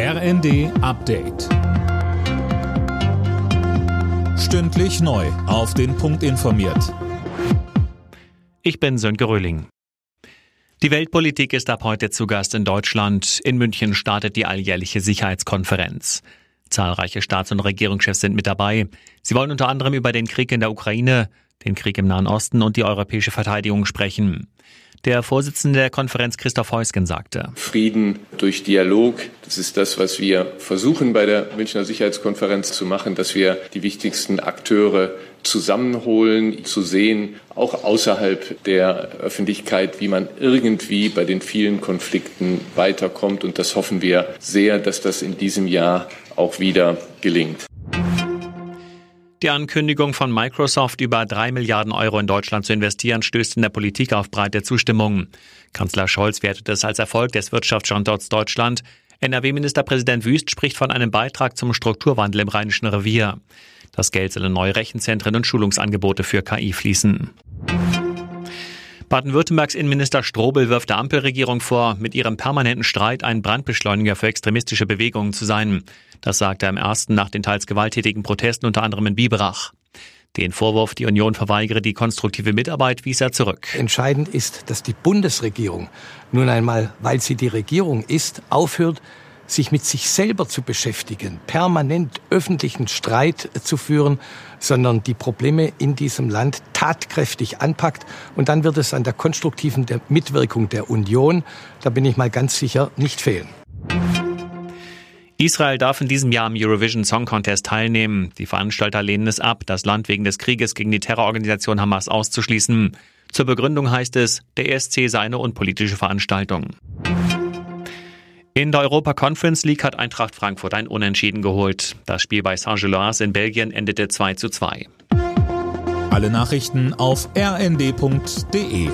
RND Update. Stündlich neu. Auf den Punkt informiert. Ich bin Sönke Röhling. Die Weltpolitik ist ab heute zu Gast in Deutschland. In München startet die alljährliche Sicherheitskonferenz. Zahlreiche Staats- und Regierungschefs sind mit dabei. Sie wollen unter anderem über den Krieg in der Ukraine, den Krieg im Nahen Osten und die europäische Verteidigung sprechen. Der Vorsitzende der Konferenz Christoph Heusgen sagte. Frieden durch Dialog, das ist das, was wir versuchen bei der Münchner Sicherheitskonferenz zu machen, dass wir die wichtigsten Akteure zusammenholen, zu sehen, auch außerhalb der Öffentlichkeit, wie man irgendwie bei den vielen Konflikten weiterkommt. Und das hoffen wir sehr, dass das in diesem Jahr auch wieder gelingt. Die Ankündigung von Microsoft, über drei Milliarden Euro in Deutschland zu investieren, stößt in der Politik auf breite Zustimmung. Kanzler Scholz wertet es als Erfolg des Wirtschaftsstandorts Deutschland. NRW-Ministerpräsident Wüst spricht von einem Beitrag zum Strukturwandel im Rheinischen Revier. Das Geld soll in neue Rechenzentren und Schulungsangebote für KI fließen. Baden-Württembergs Innenminister Strobel wirft der Ampelregierung vor, mit ihrem permanenten Streit ein Brandbeschleuniger für extremistische Bewegungen zu sein. Das sagte er im ersten nach den teils gewalttätigen Protesten unter anderem in Biberach. Den Vorwurf, die Union verweigere die konstruktive Mitarbeit, wies er zurück. Entscheidend ist, dass die Bundesregierung nun einmal, weil sie die Regierung ist, aufhört, sich mit sich selber zu beschäftigen, permanent öffentlichen Streit zu führen, sondern die Probleme in diesem Land tatkräftig anpackt. Und dann wird es an der konstruktiven Mitwirkung der Union, da bin ich mal ganz sicher, nicht fehlen. Israel darf in diesem Jahr am Eurovision Song Contest teilnehmen. Die Veranstalter lehnen es ab, das Land wegen des Krieges gegen die Terrororganisation Hamas auszuschließen. Zur Begründung heißt es, der ESC sei eine unpolitische Veranstaltung. In der Europa Conference League hat Eintracht Frankfurt ein Unentschieden geholt. Das Spiel bei Saint-Gilloise in Belgien endete 2 zu 2. Alle Nachrichten auf rnd.de